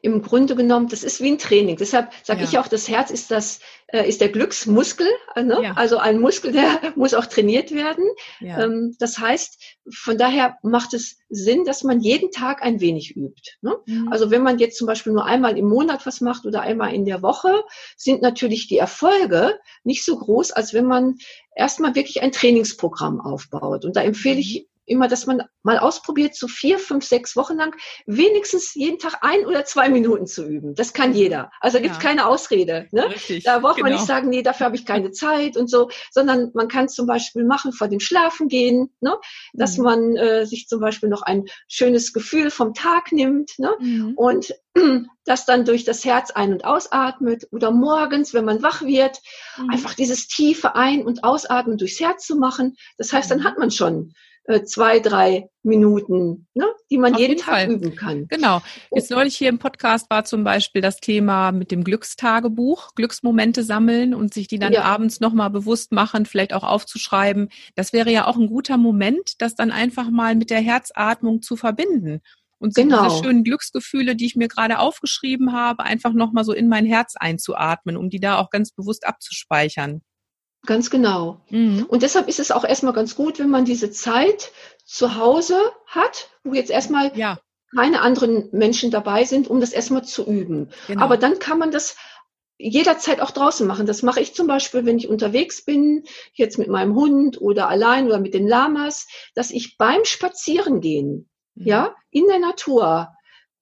Speaker 2: im Grunde genommen, das ist wie ein Training. Deshalb sage ja. ich auch, das Herz ist das, äh, ist der Glücksmuskel. Äh, ne? Ja. Also ein Muskel, der muss auch trainiert werden. Ja. Ähm, das heißt, von daher macht es Sinn, dass man jeden Tag ein wenig übt. Ne? Mhm. Also wenn man jetzt zum Beispiel nur einmal im Monat was macht oder einmal in der Woche, sind natürlich die Erfolge nicht so groß, als wenn man erstmal wirklich ein Trainingsprogramm aufbaut. Und da empfehle ich mhm immer, dass man mal ausprobiert, so vier, fünf, sechs Wochen lang wenigstens jeden Tag ein oder zwei Minuten zu üben. Das kann jeder. Also gibt es ja. keine Ausrede. Ne? Richtig, da braucht genau. man nicht sagen, nee, dafür habe ich keine Zeit und so, sondern man kann es zum Beispiel machen vor dem Schlafen gehen, ne? dass mhm. man äh, sich zum Beispiel noch ein schönes Gefühl vom Tag nimmt ne? Mhm. und das dann durch das Herz ein- und ausatmet oder morgens, wenn man wach wird, mhm. einfach dieses tiefe Ein- und Ausatmen durchs Herz zu machen. Das heißt, dann mhm. hat man schon zwei, drei Minuten, ne, die man Auf jeden, jeden Tag üben kann.
Speaker 1: Genau. Jetzt neulich hier im Podcast war zum Beispiel das Thema mit dem Glückstagebuch, Glücksmomente sammeln und sich die dann ja. abends nochmal bewusst machen, vielleicht auch aufzuschreiben. Das wäre ja auch ein guter Moment, das dann einfach mal mit der Herzatmung zu verbinden. Und so genau. diese schönen Glücksgefühle, die ich mir gerade aufgeschrieben habe, einfach nochmal so in mein Herz einzuatmen, um die da auch ganz bewusst abzuspeichern.
Speaker 2: Ganz genau. Mhm. Und deshalb ist es auch erstmal ganz gut, wenn man diese Zeit zu Hause hat, wo jetzt erstmal ja. keine anderen Menschen dabei sind, um das erstmal zu üben. Genau. Aber dann kann man das jederzeit auch draußen machen. Das mache ich zum Beispiel, wenn ich unterwegs bin, jetzt mit meinem Hund oder allein oder mit den Lamas, dass ich beim Spazierengehen, mhm. ja, in der Natur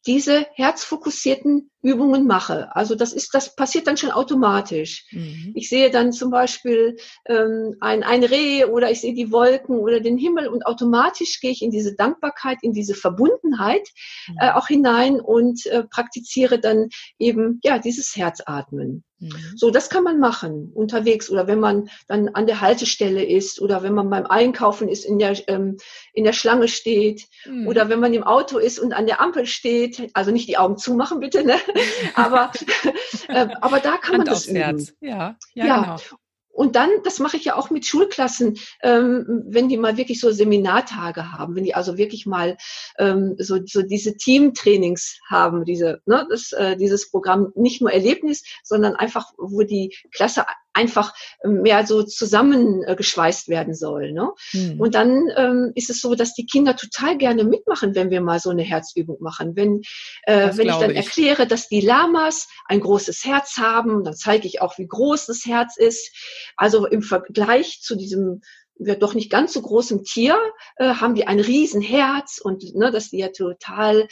Speaker 2: diese herzfokussierten Übungen mache. Also das ist, das passiert dann schon automatisch. Mhm. Ich sehe dann zum Beispiel ähm, ein, ein Reh oder ich sehe die Wolken oder den Himmel und automatisch gehe ich in diese Dankbarkeit, in diese Verbundenheit mhm. äh, auch hinein und äh, praktiziere dann eben ja dieses Herzatmen. Mhm. So, das kann man machen unterwegs oder wenn man dann an der Haltestelle ist oder wenn man beim Einkaufen ist, in der, ähm, in der Schlange steht mhm. oder wenn man im Auto ist und an der Ampel steht. Also nicht die Augen zumachen, bitte, ne? aber, äh, aber da kann Hand man das üben. Herz.
Speaker 1: Ja, ja, ja. Genau.
Speaker 2: Und dann, das mache ich ja auch mit Schulklassen, ähm, wenn die mal wirklich so Seminartage haben, wenn die also wirklich mal ähm, so, so diese Teamtrainings haben, diese, ne, das, äh, dieses Programm nicht nur Erlebnis, sondern einfach, wo die Klasse einfach mehr so zusammengeschweißt werden soll. Ne? Mhm. Und dann ähm, ist es so, dass die Kinder total gerne mitmachen, wenn wir mal so eine Herzübung machen. Wenn, äh, wenn ich dann ich. erkläre, dass die Lamas ein großes Herz haben, dann zeige ich auch, wie groß das Herz ist. Also im Vergleich zu diesem doch nicht ganz so großem Tier, äh, haben die ein Riesenherz und ne, dass die ja total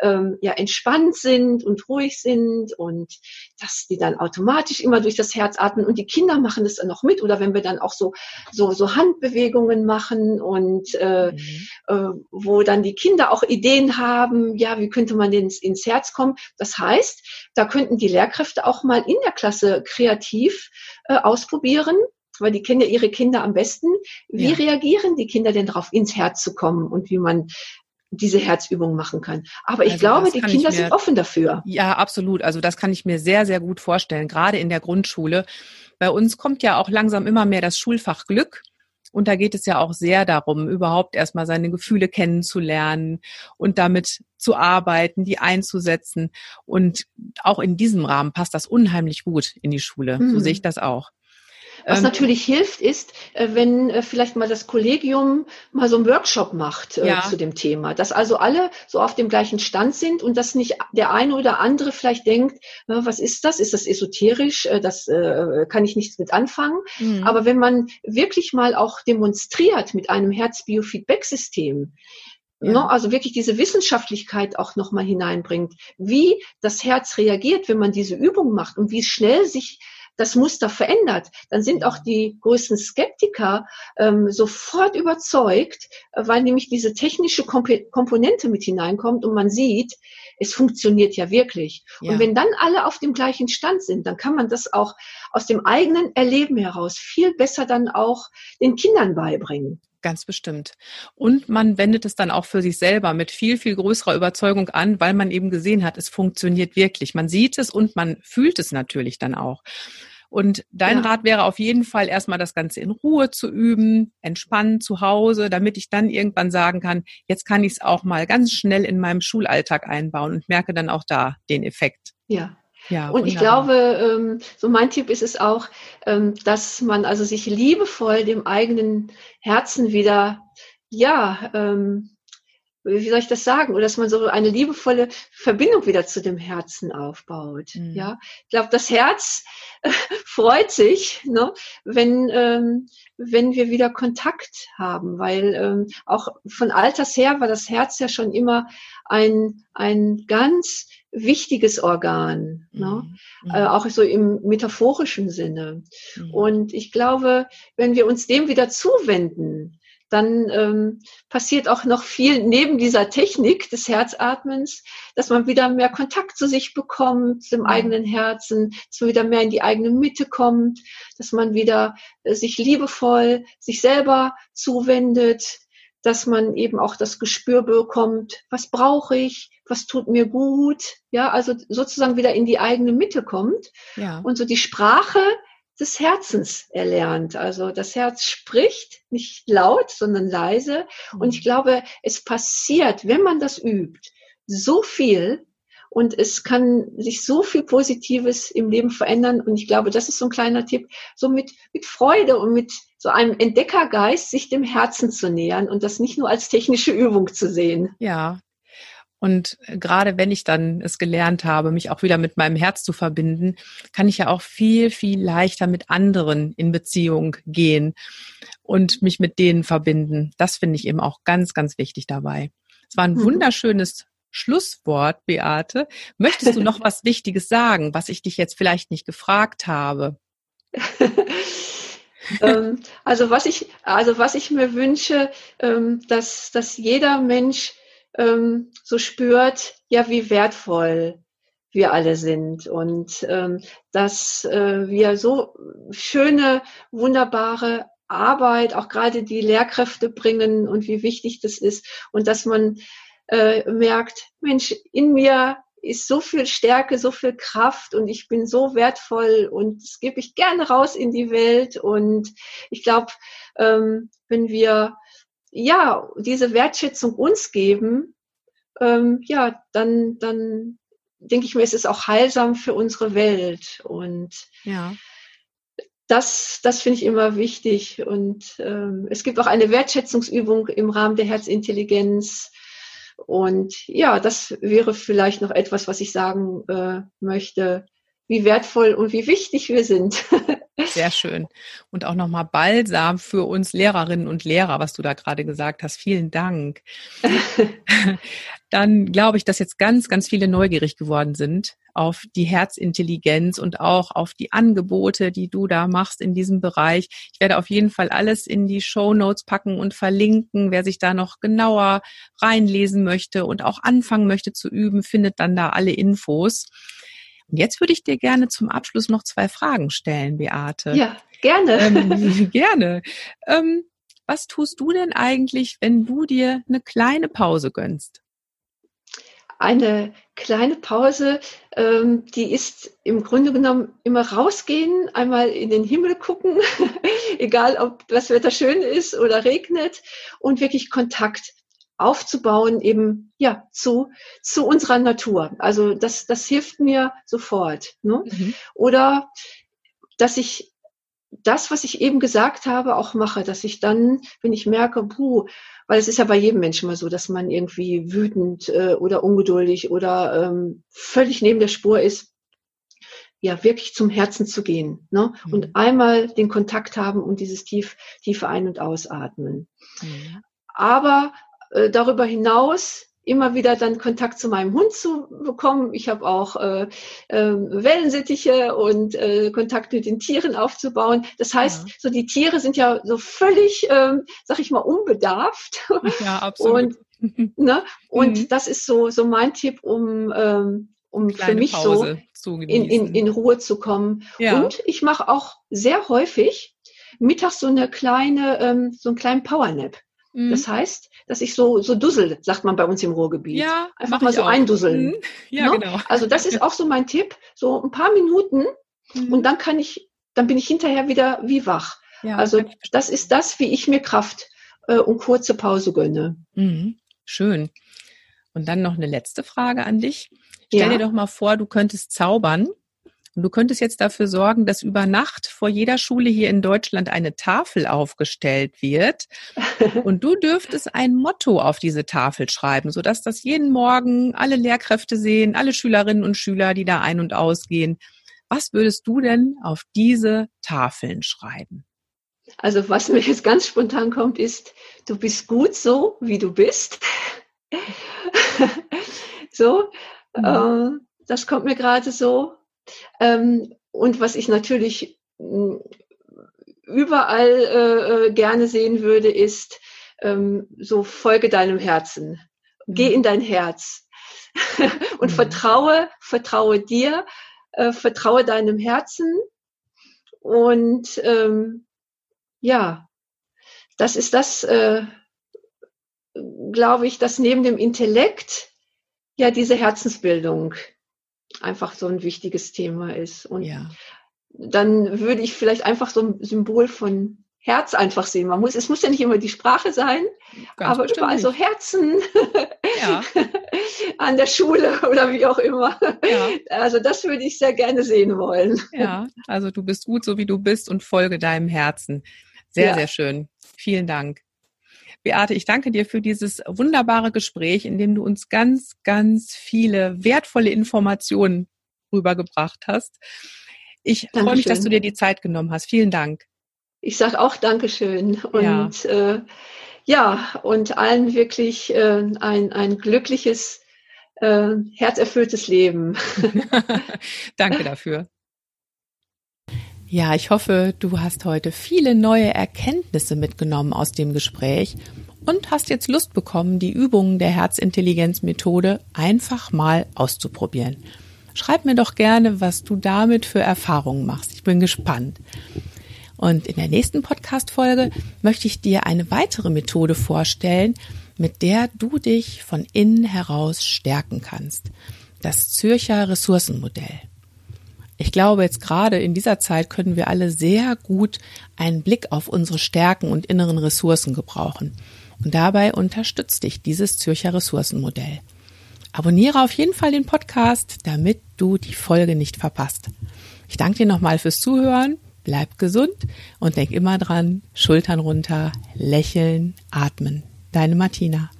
Speaker 2: ähm, ja entspannt sind und ruhig sind und dass die dann automatisch immer durch das Herz atmen und die Kinder machen das dann noch mit oder wenn wir dann auch so so so Handbewegungen machen und äh, mhm. äh, wo dann die Kinder auch Ideen haben, ja wie könnte man denn ins, ins Herz kommen? Das heißt, da könnten die Lehrkräfte auch mal in der Klasse kreativ äh, ausprobieren weil die kennen ja ihre Kinder am besten. Wie ja. reagieren die Kinder denn darauf, ins Herz zu kommen und wie man diese Herzübung machen kann. Aber ich also glaube, die Kinder mir, sind offen dafür.
Speaker 1: Ja, absolut. Also das kann ich mir sehr, sehr gut vorstellen, gerade in der Grundschule. Bei uns kommt ja auch langsam immer mehr das Schulfach Glück. Und da geht es ja auch sehr darum, überhaupt erstmal seine Gefühle kennenzulernen und damit zu arbeiten, die einzusetzen. Und auch in diesem Rahmen passt das unheimlich gut in die Schule. Mhm. So sehe ich das auch.
Speaker 2: Was ähm, natürlich hilft, ist, äh, wenn äh, vielleicht mal das Kollegium mal so einen Workshop macht äh, ja. zu dem Thema, dass also alle so auf dem gleichen Stand sind und dass nicht der eine oder andere vielleicht denkt, was ist das? Ist das esoterisch? Das kann ich nichts mit anfangen. Mhm. Aber wenn man wirklich mal auch demonstriert mit einem Herzbiofeedback-System, ja. Ne, also wirklich diese Wissenschaftlichkeit auch nochmal hineinbringt, wie das Herz reagiert, wenn man diese Übung macht und wie schnell sich das Muster verändert, dann sind auch die größten Skeptiker ähm, sofort überzeugt, weil nämlich diese technische Komp Komponente mit hineinkommt und man sieht, es funktioniert ja wirklich. Ja. Und wenn dann alle auf dem gleichen Stand sind, dann kann man das auch aus dem eigenen Erleben heraus viel besser dann auch den Kindern beibringen.
Speaker 1: Ganz bestimmt. Und man wendet es dann auch für sich selber mit viel, viel größerer Überzeugung an, weil man eben gesehen hat, es funktioniert wirklich. Man sieht es und man fühlt es natürlich dann auch. Und dein ja. Rat wäre auf jeden Fall erstmal das Ganze in Ruhe zu üben, entspannen zu Hause, damit ich dann irgendwann sagen kann, jetzt kann ich es auch mal ganz schnell in meinem Schulalltag einbauen und merke dann auch da den Effekt.
Speaker 2: Ja, ja, und ich glaube, ähm, so mein Tipp ist es auch, ähm, dass man also sich liebevoll dem eigenen Herzen wieder, ja, ähm, wie soll ich das sagen, oder dass man so eine liebevolle Verbindung wieder zu dem Herzen aufbaut. Mhm. Ja, ich glaube, das Herz äh, freut sich, ne, wenn ähm, wenn wir wieder Kontakt haben, weil ähm, auch von Alters her war das Herz ja schon immer ein ein ganz wichtiges Organ, ne? mhm. ne? äh, auch so im metaphorischen Sinne. Mhm. Und ich glaube, wenn wir uns dem wieder zuwenden, dann ähm, passiert auch noch viel neben dieser Technik des Herzatmens, dass man wieder mehr Kontakt zu sich bekommt, zum mhm. eigenen Herzen, dass man wieder mehr in die eigene Mitte kommt, dass man wieder äh, sich liebevoll sich selber zuwendet, dass man eben auch das Gespür bekommt, was brauche ich, was tut mir gut, ja, also sozusagen wieder in die eigene Mitte kommt. Ja. Und so die Sprache des Herzens erlernt. Also das Herz spricht nicht laut, sondern leise. Und ich mhm. glaube, es passiert, wenn man das übt, so viel und es kann sich so viel Positives im Leben verändern. Und ich glaube, das ist so ein kleiner Tipp, so mit, mit Freude und mit so einem Entdeckergeist sich dem Herzen zu nähern und das nicht nur als technische Übung zu sehen.
Speaker 1: Ja, und gerade wenn ich dann es gelernt habe, mich auch wieder mit meinem Herz zu verbinden, kann ich ja auch viel, viel leichter mit anderen in Beziehung gehen und mich mit denen verbinden. Das finde ich eben auch ganz, ganz wichtig dabei. Es war ein mhm. wunderschönes Schlusswort, Beate. Möchtest du noch was Wichtiges sagen, was ich dich jetzt vielleicht nicht gefragt habe?
Speaker 2: ähm, also was ich, also was ich mir wünsche, ähm, dass, dass jeder Mensch ähm, so spürt, ja, wie wertvoll wir alle sind und ähm, dass äh, wir so schöne, wunderbare Arbeit, auch gerade die Lehrkräfte bringen und wie wichtig das ist und dass man äh, merkt, Mensch, in mir ist so viel Stärke, so viel Kraft und ich bin so wertvoll und das gebe ich gerne raus in die Welt. Und ich glaube, ähm, wenn wir ja diese Wertschätzung uns geben, ähm, ja, dann, dann denke ich mir, es ist auch heilsam für unsere Welt. Und ja. das, das finde ich immer wichtig. Und ähm, es gibt auch eine Wertschätzungsübung im Rahmen der Herzintelligenz. Und ja, das wäre vielleicht noch etwas, was ich sagen äh, möchte, wie wertvoll und wie wichtig wir sind.
Speaker 1: Sehr schön. Und auch nochmal Balsam für uns Lehrerinnen und Lehrer, was du da gerade gesagt hast. Vielen Dank. Dann glaube ich, dass jetzt ganz, ganz viele neugierig geworden sind auf die Herzintelligenz und auch auf die Angebote, die du da machst in diesem Bereich. Ich werde auf jeden Fall alles in die Show Notes packen und verlinken. Wer sich da noch genauer reinlesen möchte und auch anfangen möchte zu üben, findet dann da alle Infos. Und jetzt würde ich dir gerne zum Abschluss noch zwei Fragen stellen, Beate.
Speaker 2: Ja, gerne.
Speaker 1: Ähm, gerne. Ähm, was tust du denn eigentlich, wenn du dir eine kleine Pause gönnst?
Speaker 2: Eine kleine Pause, ähm, die ist im Grunde genommen immer rausgehen, einmal in den Himmel gucken, egal ob das Wetter schön ist oder regnet und wirklich Kontakt aufzubauen eben ja zu zu unserer Natur. Also das das hilft mir sofort. Ne? Mhm. Oder dass ich das, was ich eben gesagt habe, auch mache, dass ich dann, wenn ich merke, puh, weil es ist ja bei jedem Menschen mal so, dass man irgendwie wütend äh, oder ungeduldig oder ähm, völlig neben der Spur ist, ja wirklich zum Herzen zu gehen ne? Mhm. und einmal den Kontakt haben und dieses tief tiefe Ein- und Ausatmen. Mhm. Aber äh, darüber hinaus immer wieder dann Kontakt zu meinem Hund zu bekommen. Ich habe auch äh, äh, Wellensittiche und äh, Kontakt mit den Tieren aufzubauen. Das heißt, ja. so die Tiere sind ja so völlig, ähm, sag ich mal, unbedarft.
Speaker 1: Ja, absolut.
Speaker 2: Und, ne? und mhm. das ist so, so mein Tipp, um, ähm, um für mich Pause so in, in, in Ruhe zu kommen. Ja. Und ich mache auch sehr häufig mittags so eine kleine, ähm, so einen kleinen Powernap. Mhm. Das heißt, dass ich so, so dussel, sagt man bei uns im Ruhrgebiet.
Speaker 1: Ja,
Speaker 2: einfach mal so auch. eindusseln. Mhm.
Speaker 1: Ja, ne? genau.
Speaker 2: Also das ist auch so mein Tipp. So ein paar Minuten mhm. und dann kann ich, dann bin ich hinterher wieder wie wach. Ja, also das ist das, wie ich mir Kraft äh, und kurze Pause gönne.
Speaker 1: Mhm. Schön. Und dann noch eine letzte Frage an dich. Stell ja. dir doch mal vor, du könntest zaubern und du könntest jetzt dafür sorgen, dass über Nacht vor jeder Schule hier in Deutschland eine Tafel aufgestellt wird. Und du dürftest ein Motto auf diese Tafel schreiben, sodass das jeden Morgen alle Lehrkräfte sehen, alle Schülerinnen und Schüler, die da ein- und ausgehen. Was würdest du denn auf diese Tafeln schreiben?
Speaker 2: Also was mir jetzt ganz spontan kommt, ist, du bist gut so, wie du bist. so, mhm. äh, das kommt mir gerade so. Ähm, und was ich natürlich hm, überall äh, äh, gerne sehen würde, ist ähm, so folge deinem Herzen. Geh mhm. in dein Herz und mhm. vertraue, vertraue dir, äh, vertraue deinem Herzen und ähm, ja, das ist das, äh, glaube ich, dass neben dem Intellekt ja diese Herzensbildung einfach so ein wichtiges Thema ist. Und ja. dann würde ich vielleicht einfach so ein Symbol von Herz einfach sehen. Man muss, es muss ja nicht immer die Sprache sein, Ganz aber überall nicht. so Herzen ja. an der Schule oder wie auch immer. Ja. Also das würde ich sehr gerne sehen wollen.
Speaker 1: Ja, also du bist gut so wie du bist und folge deinem Herzen. Sehr, ja. sehr schön. Vielen Dank. Beate, ich danke dir für dieses wunderbare Gespräch, in dem du uns ganz, ganz viele wertvolle Informationen rübergebracht hast. Ich Dankeschön. freue mich, dass du dir die Zeit genommen hast. Vielen Dank.
Speaker 2: Ich sage auch Dankeschön und ja, äh, ja und allen wirklich äh, ein, ein glückliches äh, herzerfülltes Leben.
Speaker 1: Danke dafür. Ja, ich hoffe, du hast heute viele neue Erkenntnisse mitgenommen aus dem Gespräch und hast jetzt Lust bekommen, die Übungen der Herzintelligenzmethode einfach mal auszuprobieren. Schreib mir doch gerne, was du damit für Erfahrungen machst. Ich bin gespannt. Und in der nächsten Podcast-Folge möchte ich dir eine weitere Methode vorstellen, mit der du dich von innen heraus stärken kannst. Das Zürcher Ressourcenmodell. Ich glaube, jetzt gerade in dieser Zeit können wir alle sehr gut einen Blick auf unsere Stärken und inneren Ressourcen gebrauchen. Und dabei unterstützt dich dieses Zürcher Ressourcenmodell. Abonniere auf jeden Fall den Podcast, damit du die Folge nicht verpasst. Ich danke dir nochmal fürs Zuhören, bleib gesund und denk immer dran, Schultern runter, lächeln, atmen. Deine Martina.